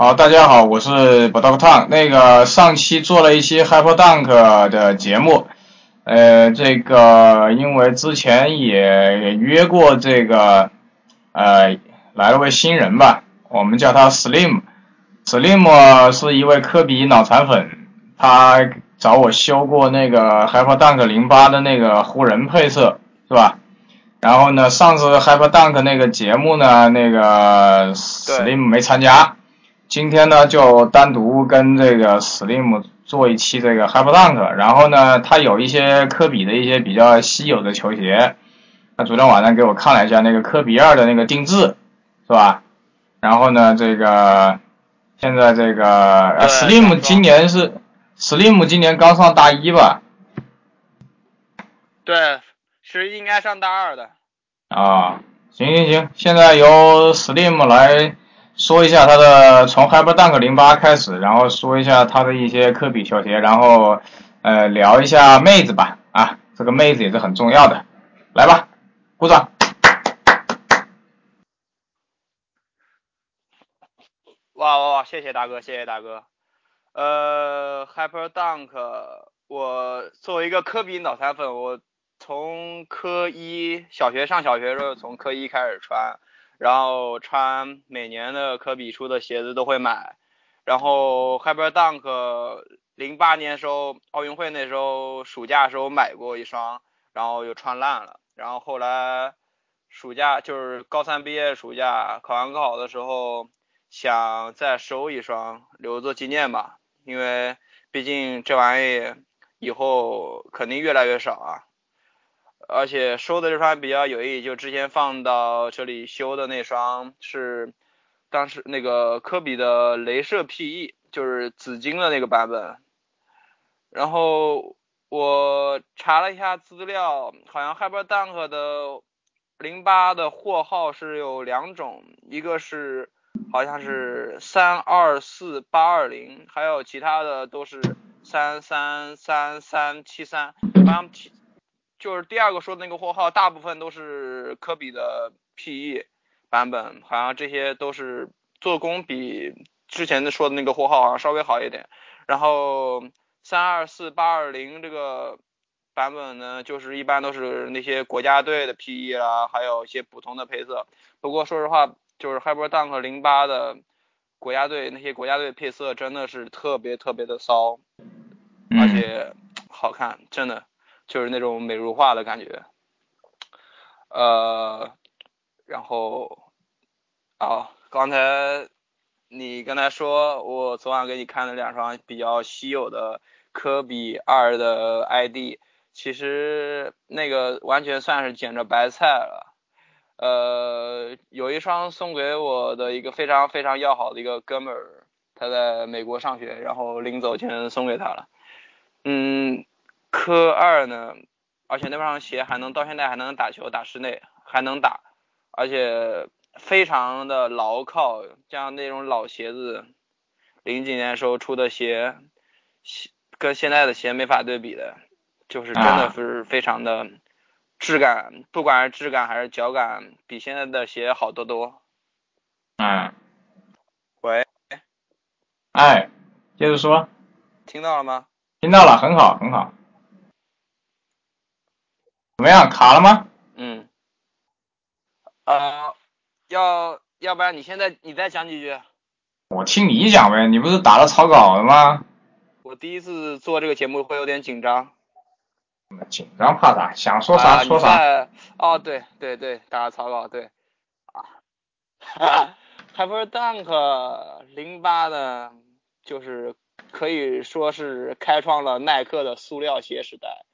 好，大家好，我是 b o d o g Tang。那个上期做了一期 Hyper Dunk 的节目，呃，这个因为之前也约过这个，呃，来了位新人吧，我们叫他 Slim。Slim 是一位科比脑残粉，他找我修过那个 Hyper Dunk 零八的那个湖人配色，是吧？然后呢，上次 Hyper Dunk 那个节目呢，那个 Slim 没参加，今天呢就单独跟这个 Slim 做一期这个 Hyper Dunk。然后呢，他有一些科比的一些比较稀有的球鞋，他昨天晚上给我看了一下那个科比二的那个定制，是吧？然后呢，这个现在这个 Slim 今年是 Slim 今年刚上大一吧？对。是应该上大二的。啊，行行行，现在由 Slim 来说一下他的从 Hyper Dunk 零八开始，然后说一下他的一些科比球鞋，然后呃聊一下妹子吧，啊，这个妹子也是很重要的，来吧，鼓掌。哇哇哇，谢谢大哥，谢谢大哥。呃，Hyper Dunk，我作为一个科比脑残粉，我。从科一小学上小学的时候，从科一开始穿，然后穿每年的科比出的鞋子都会买，然后 Hyper Dunk 零八年时候奥运会那时候暑假时候买过一双，然后又穿烂了，然后后来暑假就是高三毕业暑假考完高考的时候，想再收一双留作纪念吧，因为毕竟这玩意以后肯定越来越少啊。而且收的这双比较有意义，就之前放到这里修的那双是当时那个科比的镭射 PE，就是紫金的那个版本。然后我查了一下资料，好像 Hyper Dunk 的零八的货号是有两种，一个是好像是三二四八二零，还有其他的都是三三三三七三，好像就是第二个说的那个货号，大部分都是科比的 PE 版本，好像这些都是做工比之前的说的那个货号好像稍微好一点。然后三二四八二零这个版本呢，就是一般都是那些国家队的 PE 啦，还有一些普通的配色。不过说实话，就是 Hyper Dunk 零八的国家队那些国家队配色真的是特别特别的骚，而且好看，真的。就是那种美如画的感觉，呃，然后，哦，刚才你刚才说我昨晚给你看了两双比较稀有的科比二的 ID，其实那个完全算是捡着白菜了，呃，有一双送给我的一个非常非常要好的一个哥们儿，他在美国上学，然后临走前送给他了，嗯。科二呢，而且那双鞋还能到现在还能打球，打室内还能打，而且非常的牢靠，像那种老鞋子，零几年时候出的鞋，跟现在的鞋没法对比的，就是真的是非常的质感，不管是质感还是脚感，比现在的鞋好得多。嗯。喂。哎，接着说。听到了吗？听到了，很好，很好。怎么样？卡了吗？嗯。呃，要要不然你现在你再讲几句。我听你讲呗，你不是打了草稿了吗？我第一次做这个节目会有点紧张。紧张怕啥？想说啥说啥。哦，对对对，打了草稿对。啊。哈，Hyper Dunk 零八呢，就是可以说是开创了耐克的塑料鞋时代。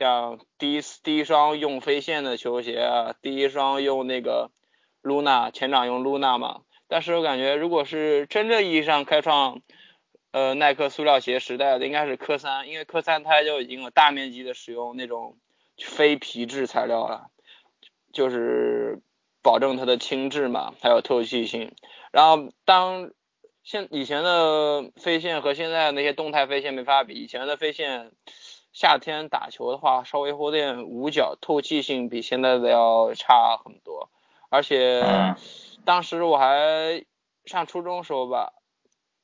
像第一第一双用飞线的球鞋，第一双用那个 Luna 前掌用 Luna 嘛，但是我感觉如果是真正意义上开创呃耐克塑料鞋时代的，应该是科三，因为科三它就已经有大面积的使用那种非皮质材料了，就是保证它的轻质嘛，还有透气性。然后当现以前的飞线和现在那些动态飞线没法比，以前的飞线。夏天打球的话，稍微有点捂脚，透气性比现在的要差很多。而且 当时我还上初中时候吧，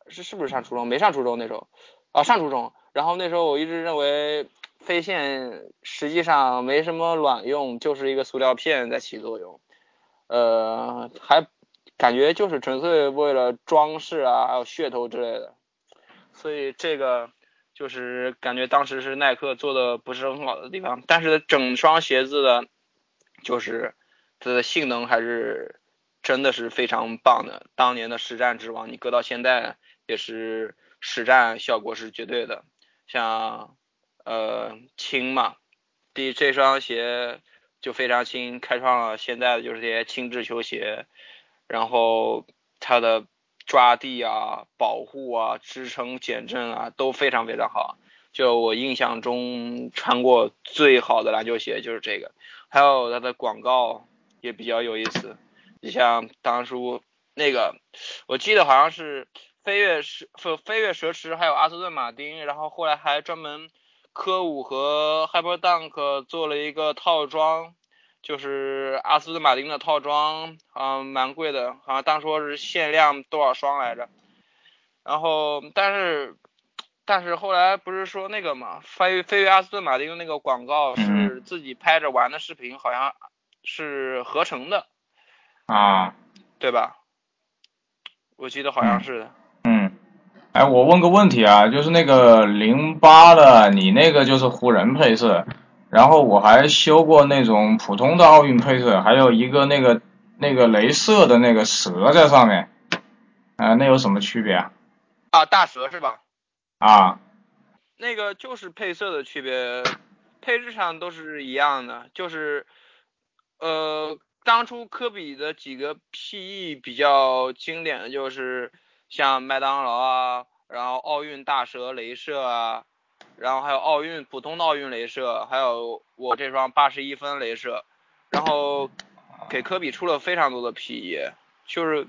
是是不是上初中？没上初中那时候，啊上初中。然后那时候我一直认为飞线实际上没什么卵用，就是一个塑料片在起作用，呃，还感觉就是纯粹为了装饰啊，还有噱头之类的。所以这个就是感觉当时是耐克做的不是很好的地方，但是整双鞋子的，就是它的性能还是真的是非常棒的。当年的实战之王，你搁到现在也是实战效果是绝对的。像呃轻嘛，第这双鞋就非常轻，开创了现在的就是些轻质球鞋，然后它的抓地啊、保护啊、支撑减震啊都非常非常好。就我印象中穿过最好的篮球鞋就是这个，还有它的广告也比较有意思。你像当初那个，我记得好像是。飞跃蛇飞飞跃蛇池，还有阿斯顿马丁，然后后来还专门科五和 Hyper Dunk 做了一个套装，就是阿斯顿马丁的套装，嗯，蛮贵的，好像当初是限量多少双来着。然后，但是，但是后来不是说那个嘛，飞飞跃阿斯顿马丁的那个广告是自己拍着玩的视频，好像是合成的啊，对吧？我记得好像是的。哎，我问个问题啊，就是那个零八的，你那个就是湖人配色，然后我还修过那种普通的奥运配色，还有一个那个那个镭射的那个蛇在上面，啊，那有什么区别啊？啊，大蛇是吧？啊，那个就是配色的区别，配置上都是一样的，就是呃，当初科比的几个 PE 比较经典的就是。像麦当劳啊，然后奥运大蛇镭射啊，然后还有奥运普通的奥运镭射，还有我这双八十一分镭射，然后给科比出了非常多的 PE，就是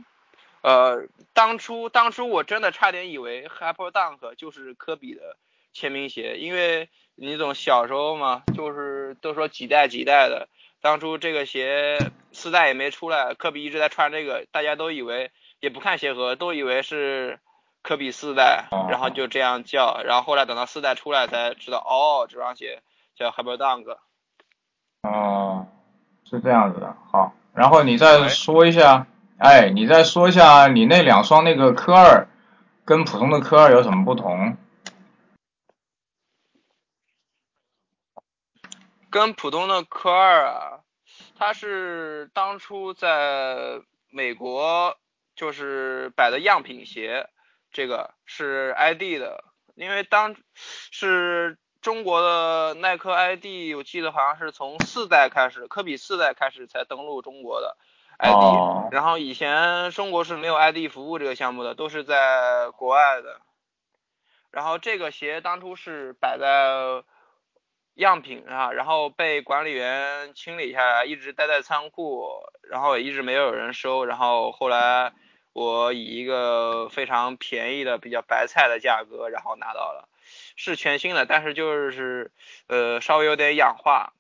呃当初当初我真的差点以为 Hyper Dunk 就是科比的签名鞋，因为你总小时候嘛，就是都说几代几代的，当初这个鞋四代也没出来，科比一直在穿这个，大家都以为。也不看鞋盒，都以为是科比四代，然后就这样叫，然后后来等到四代出来才知道，哦，这双鞋叫 Hyper Dunk。哦，是这样子的，好，然后你再说一下，哎，你再说一下你那两双那个科二跟普通的科二有什么不同？跟普通的科二啊，它是当初在美国。就是摆的样品鞋，这个是 ID 的，因为当是中国的耐克 ID，我记得好像是从四代开始，科比四代开始才登陆中国的 ID，然后以前中国是没有 ID 服务这个项目的，都是在国外的。然后这个鞋当初是摆在样品上，然后被管理员清理下来，一直待在仓库，然后也一直没有人收，然后后来。我以一个非常便宜的、比较白菜的价格，然后拿到了，是全新的，但是就是呃稍微有点氧化，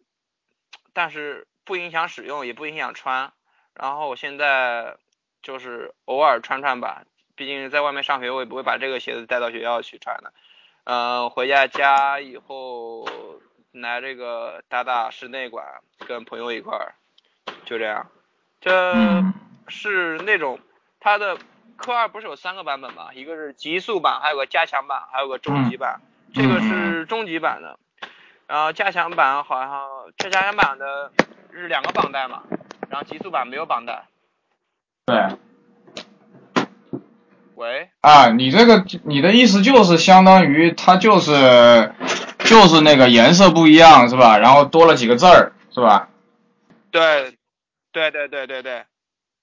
但是不影响使用，也不影响穿。然后我现在就是偶尔穿穿吧，毕竟在外面上学，我也不会把这个鞋子带到学校去穿的。嗯，回家家以后来这个打打室内馆，跟朋友一块儿，就这样。这是那种。它的科二不是有三个版本吗？一个是极速版，还有个加强版，还有个终极版。这个是终极版的，然后加强版好像这加强版的是两个绑带嘛，然后极速版没有绑带。对。喂。啊，你这个你的意思就是相当于它就是就是那个颜色不一样是吧？然后多了几个字儿是吧？对，对对对对对。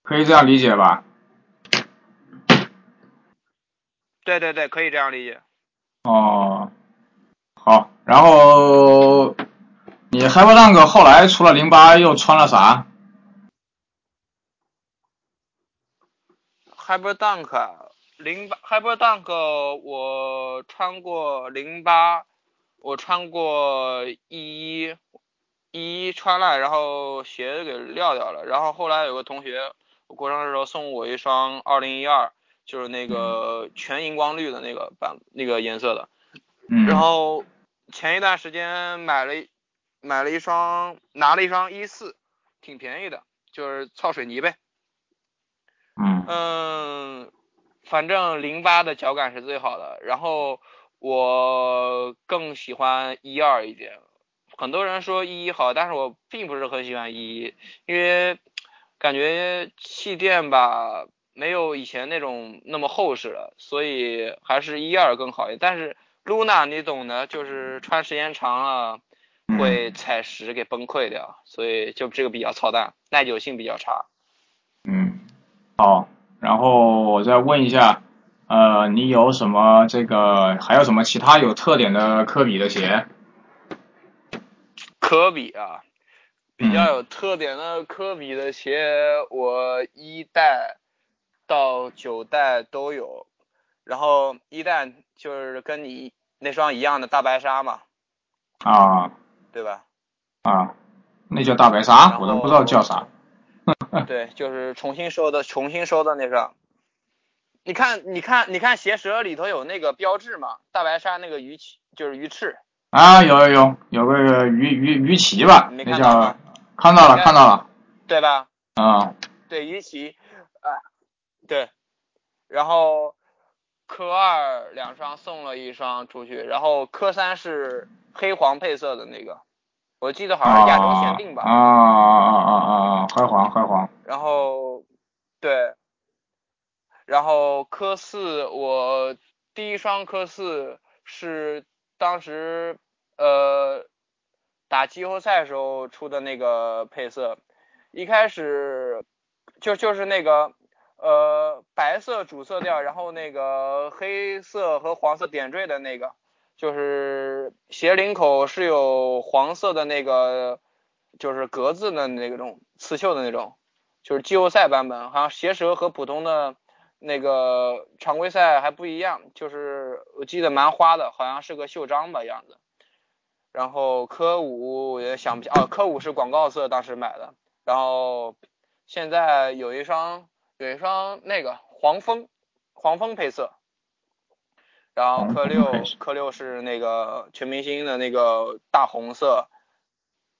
可以这样理解吧？对对对，可以这样理解。哦，好，然后你 Hyper Dunk 后来除了零八又穿了啥？Hyper Dunk 零八 Hyper Dunk 我穿过零八，我穿过一一一一穿了，然后鞋子给撂掉了，然后后来有个同学，我过生日时候送我一双二零一二。就是那个全荧光绿的那个版那个颜色的。嗯。然后前一段时间买了买了一双，拿了一双一四，挺便宜的，就是操水泥呗。嗯。嗯，反正零八的脚感是最好的，然后我更喜欢一二一点。很多人说一一好，但是我并不是很喜欢一一，因为感觉气垫吧没有以前那种那么厚实了，所以还是一二更好一点。但是 Luna 你懂的，就是穿时间长了会踩实给崩溃掉，所以就这个比较操蛋，耐久性比较差。嗯，好，然后我再问一下，呃，你有什么这个还有什么其他有特点的科比的鞋？科比啊，比较有特点的科比的鞋，我一代到九代都有。然后一代就是跟你那双一样的大白鲨嘛。啊。对吧？啊，那叫大白鲨，我都不知道叫啥。对，就是重新收的，重新收的那双。你看，你看，你看鞋舌里头有那个标志嘛？大白鲨那个鱼鳍就是鱼翅。啊，有有有，有个鱼鱼鱼鳍吧？那叫看到了看到了，对吧？啊，对鱼鳍，啊，对，然后科二两双送了一双出去，然后科三是黑黄配色的那个，我记得好像是亚洲限定吧？啊啊啊啊啊！黑黄黑黄。然后对，然后科四我第一双科四是当时。呃，打季后赛时候出的那个配色，一开始就就是那个呃白色主色调，然后那个黑色和黄色点缀的那个，就是鞋领口是有黄色的那个，就是格子的那种刺绣的那种，就是季后赛版本，好像鞋舌和普通的那个常规赛还不一样，就是我记得蛮花的，好像是个袖章吧样子。然后科五我也想不起哦，科五是广告色，当时买的。然后现在有一双有一双那个黄蜂黄蜂配色。然后科六科六是那个全明星的那个大红色。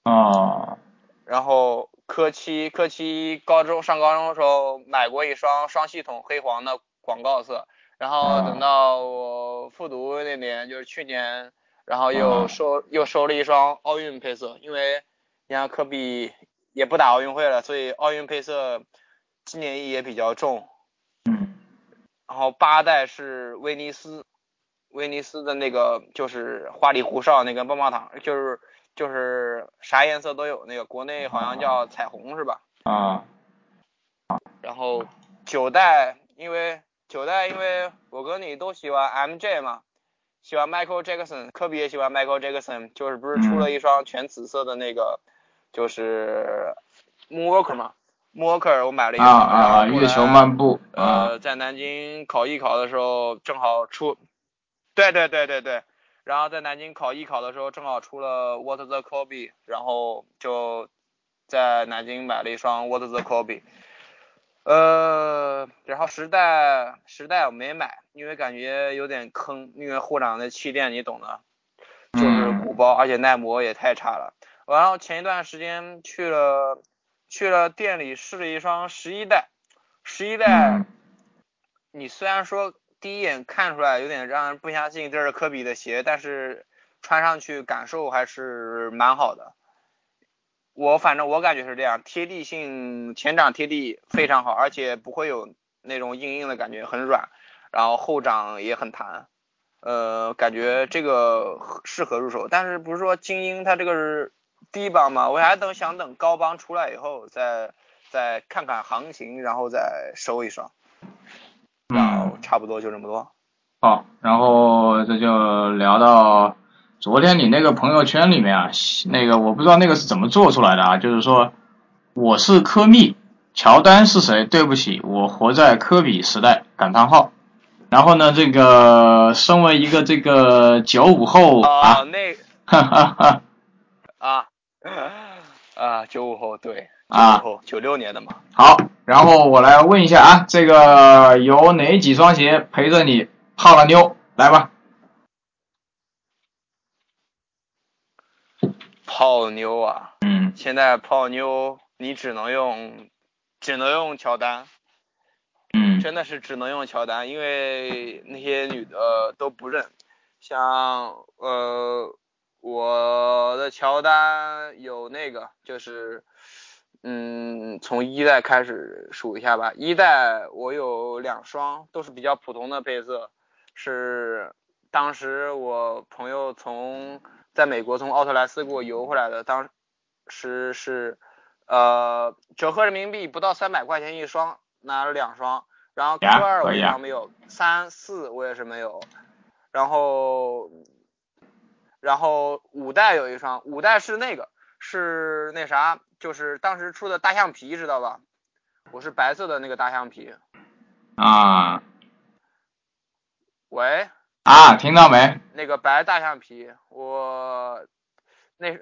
啊。然后科七科七高中上高中的时候买过一双双系统黑黄的广告色。然后等到我复读那年，就是去年。然后又收又收了一双奥运配色，因为你看科比也不打奥运会了，所以奥运配色纪念意义也比较重。嗯。然后八代是威尼斯，威尼斯的那个就是花里胡哨那个棒棒糖，就是就是啥颜色都有，那个国内好像叫彩虹是吧？啊。然后九代，因为九代因为我跟你都喜欢 MJ 嘛。喜欢 Michael Jackson，科比也喜欢 Michael Jackson，就是不是出了一双全紫色的那个，就是 Moonwalker 嘛，Moonwalker 我买了一双，啊啊月球漫步，呃，在南京考艺考的时候正好出，对对对对对，然后在南京考艺考的时候正好出了 What the Kobe，然后就在南京买了一双 What the Kobe。呃，然后时代时代我没买，因为感觉有点坑，因为护掌的气垫你懂的，就是鼓包，而且耐磨也太差了。然后前一段时间去了去了店里试了一双十一代，十一代，你虽然说第一眼看出来有点让人不相信这是科比的鞋，但是穿上去感受还是蛮好的。我反正我感觉是这样，贴地性前掌贴地非常好，而且不会有那种硬硬的感觉，很软，然后后掌也很弹，呃，感觉这个适合入手。但是不是说精英它这个是低帮嘛？我还等想等高帮出来以后再再看看行情，然后再收一双。然后差不多就这么多。好，然后这就聊到。昨天你那个朋友圈里面啊，那个我不知道那个是怎么做出来的啊，就是说我是科密，乔丹是谁？对不起，我活在科比时代！感叹号。然后呢，这个身为一个这个九五后啊，那 哈哈哈啊，啊，九五后对，九啊九六年的嘛。好，然后我来问一下啊，这个有哪几双鞋陪着你泡了妞？来吧。泡妞啊，嗯现在泡妞你只能用，只能用乔丹，嗯真的是只能用乔丹，因为那些女的都不认。像呃，我的乔丹有那个就是，嗯，从一代开始数一下吧。一代我有两双，都是比较普通的配色，是当时我朋友从在美国从奥特莱斯给我邮回来的，当时是呃折合人民币不到三百块钱一双，拿了两双。然后 Q 二我一可以啊双没有，三四我也是没有，然后然后五代有一双，五代是那个是那啥，就是当时出的大象皮知道吧？我是白色的那个大象皮。啊喂，啊，听到没？那个白大象皮，我那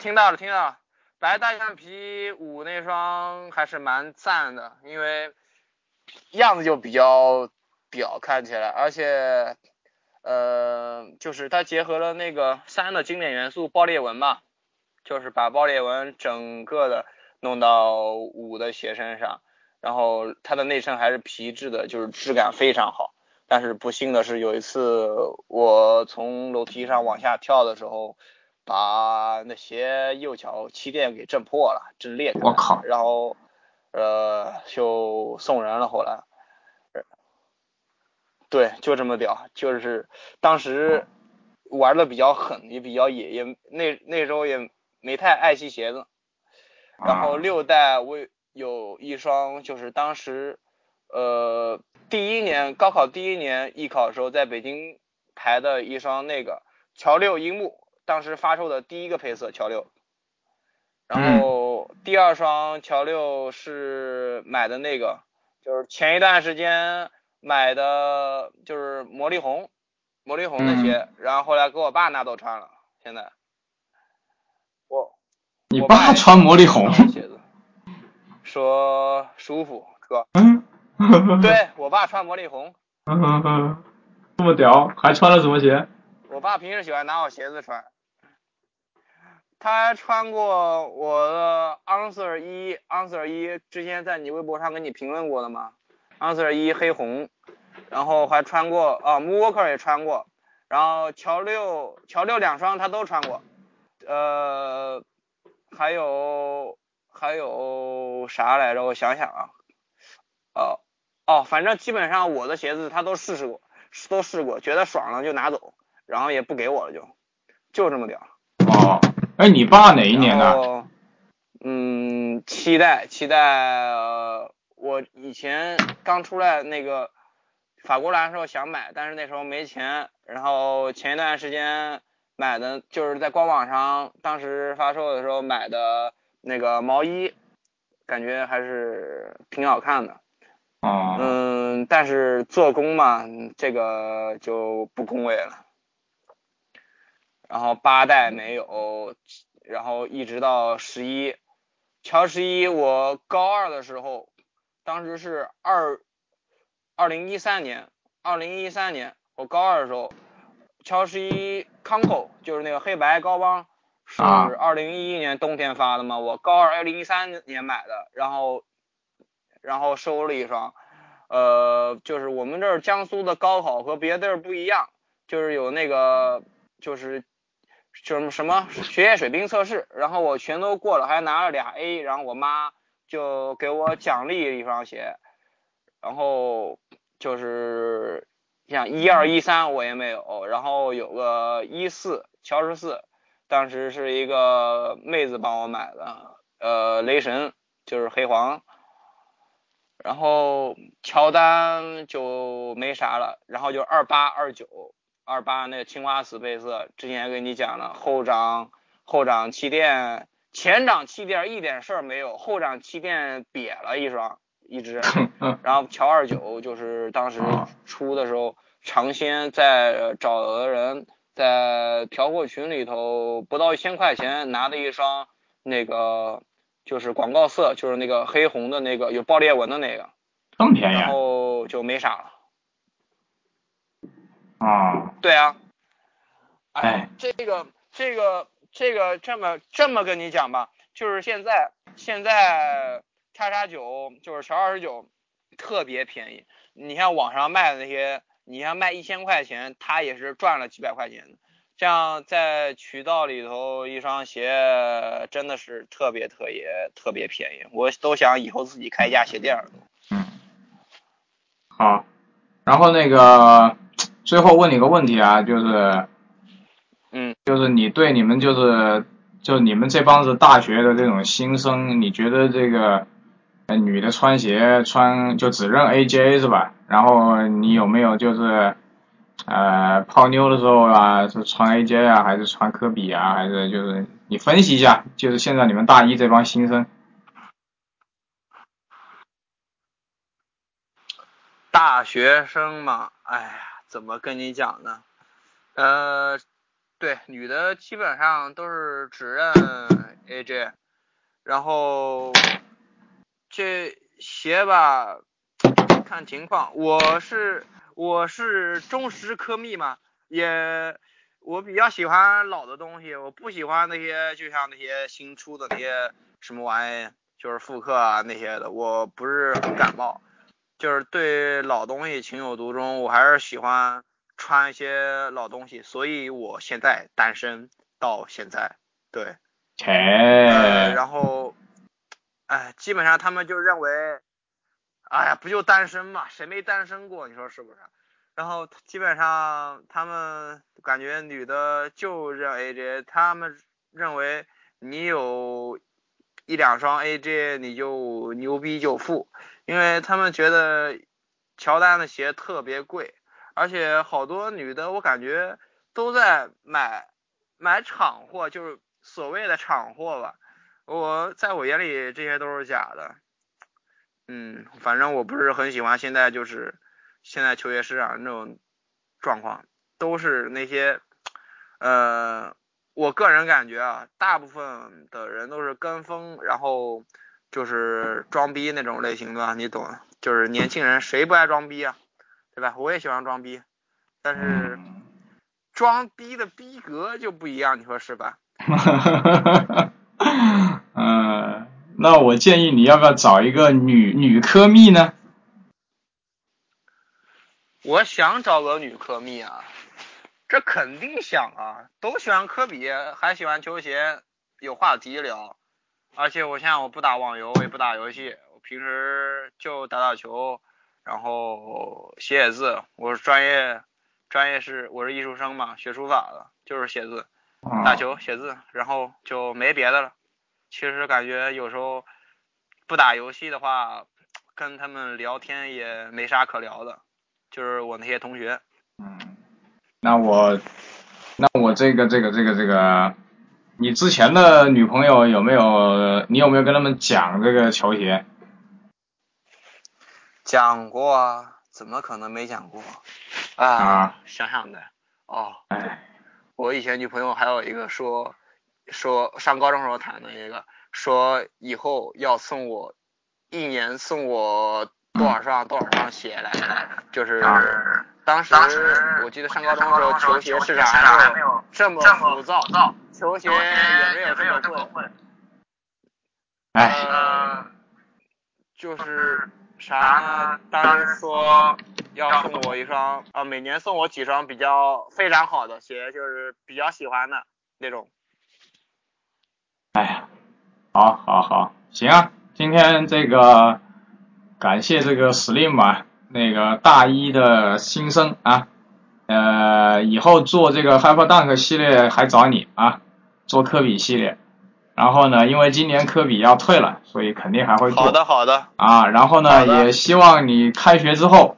听到了听到了，白大象皮五那双还是蛮赞的，因为样子就比较屌，看起来，而且呃，就是它结合了那个三的经典元素爆裂纹嘛，就是把爆裂纹整个的弄到五的鞋身上，然后它的内衬还是皮质的，就是质感非常好。但是不幸的是，有一次我从楼梯上往下跳的时候，把那鞋右脚气垫给震破了，震裂。我靠然后呃就送人了。后来，呃对，就这么屌，就是当时玩的比较狠，也比较野，也那那时候也没太爱惜鞋子。然后啊六代我有一双，就是当时呃第一年高考第一年艺考的时候，在北京排的一双那个乔六樱木，当时发售的第一个配色乔六。然后第二双乔六是买的那个，就是前一段时间买的，就是魔力红，魔力红的鞋，然后后来给我爸拿走穿了，现在我你爸穿魔力红？穿鞋子，说舒服哥。嗯，对 我爸穿魔力红，嗯 这么屌，还穿了什么鞋？我爸平时喜欢拿我鞋子穿。他还穿过我的 Answer 一，Answer 一之前在你微博上给你评论过的嘛，Answer 一黑红，然后还穿过啊 Moonwalker 也穿过，然后乔六乔六两双他都穿过，呃，还有还有啥来着？我想想啊，哦哦，反正基本上我的鞋子他都试试过，都试过，觉得爽了就拿走，然后也不给我了就，就这么屌。哦，哎，你爸哪一年的？嗯，期待期待、呃，我以前刚出来那个法国蓝的时候想买，但是那时候没钱。然后前一段时间买的就是在官网上，当时发售的时候买的那个毛衣，感觉还是挺好看的。哦，嗯，但是做工嘛，这个就不恭维了。然后八代没有，然后一直到十一，乔十一我高二的时候，当时是二二零一三年，二零一三年我高二的时候，乔十一康口就是那个黑白高帮，是啊二零一一年冬天发的嘛，我高二二零一三年买的，然后然后收了一双，呃，就是我们这儿江苏的高考和别的地儿不一样，就是有那个就是就是什么学业水平测试，然后我全都过了，还拿了俩 A，然后我妈就给我奖励一双鞋，然后就是像一二一三我也没有，然后有个一四乔十四，当时是一个妹子帮我买的，呃，雷神就是黑黄。然后乔丹就没啥了，然后就二八二九二八那个青花瓷配色，之前跟你讲了，后掌后掌气垫，前掌气垫一点事儿没有，后掌气垫瘪了一双一只，然后乔二九就是当时出的时候，尝鲜在找的人在调货群里头不到一千块钱拿的一双那个就是广告色，就是那个黑红的那个有爆裂纹的那个，这么便宜然啊？后就没啥了。啊，对啊，哎，这个这个这个这么这么跟你讲吧，就是现在现在叉叉九就是乔二十九特别便宜，你像网上卖的那些，你像卖一千块钱，他也是赚了几百块钱的。这样在渠道里头一双鞋真的是特别特别特别便宜，我都想以后自己开一家鞋店了。嗯，好，然后那个最后问你个问题啊，就是，就是你对你们就是就你们这帮子大学的这种新生，你觉得这个女的穿鞋穿就只认 AJ 是吧？然后你有没有就是呃泡妞的时候啊，是穿 AJ 啊，还是穿科比啊，还是就是你分析一下，就是现在你们大一这帮新生，大学生嘛，哎呀，怎么跟你讲呢？呃，对，女的基本上都是只认 AJ，然后这鞋吧，看情况。我是我是忠实科密嘛，也我比较喜欢老的东西，我不喜欢那些就像那些新出的那些什么玩意，就是复刻啊那些的，我不是很感冒。就是对老东西情有独钟，我还是喜欢穿一些老东西，所以我现在单身到现在，对，切、呃，然后，哎，基本上他们就认为，哎呀，不就单身嘛，谁没单身过？你说是不是？然后基本上他们感觉女的就认 AJ，他们认为你有一两双 AJ 你就牛逼就富，因为他们觉得乔丹的鞋特别贵，而且好多女的我感觉都在买买厂货，就是所谓的厂货吧。我在我眼里这些都是假的。嗯，反正我不是很喜欢现在就是现在球鞋市场那种状况，都是那些呃，我个人感觉啊，大部分的人都是跟风，然后就是装逼那种类型的，你懂？就是年轻人谁不爱装逼啊，对吧？我也喜欢装逼，但是嗯装逼的逼格就不一样，你说是吧？嗯，那我建议你要不要找一个女女科蜜呢？我想找个女科蜜啊，这肯定想啊，都喜欢科比，还喜欢球鞋，有话题聊。而且我现在我不打网游，我也不打游戏，我平时就打打球，然后写写字。我是专业，专业是我是艺术生嘛，学书法的，就是写字、啊打球、写字，然后就没别的了。其实感觉有时候不打游戏的话，跟他们聊天也没啥可聊的。就是我那些同学，嗯，那我，那我这个这个这个这个，你之前的女朋友有没有？你有没有跟他们讲这个球鞋？讲过啊，怎么可能没讲过？啊？啊。想想的。哦，哎，我以前女朋友还有一个说说上高中时候谈的一个，说以后要送我一年送我多少双多少双鞋来，就是当时我记得上高中的时候球鞋市场还没有这么浮躁，球鞋也没有这么贵，哎，呃，就是啥？当时说要送我一双，啊，每年送我几双比较非常好的鞋，就是比较喜欢的那种。哎呀，好，好，好，行啊，今天这个感谢这个 Slim 啊，那个大一的新生啊，呃，以后做这个 Hyper Dunk 系列还找你啊，做科比系列。然后呢，因为今年科比要退了，所以肯定还会做。好的，好的，啊，然后呢，也希望你开学之后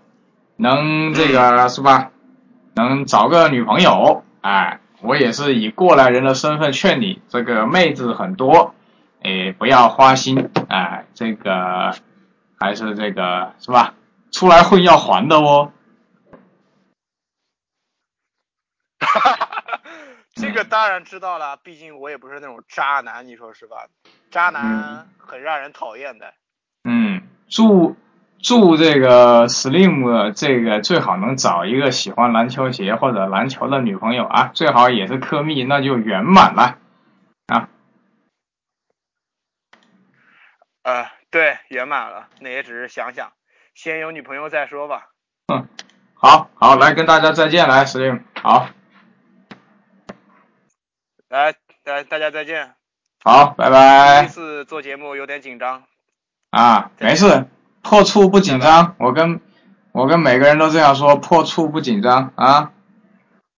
能这个、是吧，能找个女朋友。哎，我也是以过来人的身份劝你，这个妹子很多，哎，不要花心。哎，这个还是这个是吧？出来混要还的哦。这个当然知道了，毕竟我也不是那种渣男，你说是吧？渣男很让人讨厌的。嗯，祝祝这个 Slim 这个最好能找一个喜欢篮球鞋或者篮球的女朋友啊，最好也是科密，那就圆满了啊。呃，对，圆满了，那也只是想想，先有女朋友再说吧。嗯，好好来跟大家再见，来 Slim，好，来大大家再见。好，拜拜第拜一。次做节目有点紧张。啊，没事，破处不紧张，我跟我跟每个人都这样说，破处不紧张啊。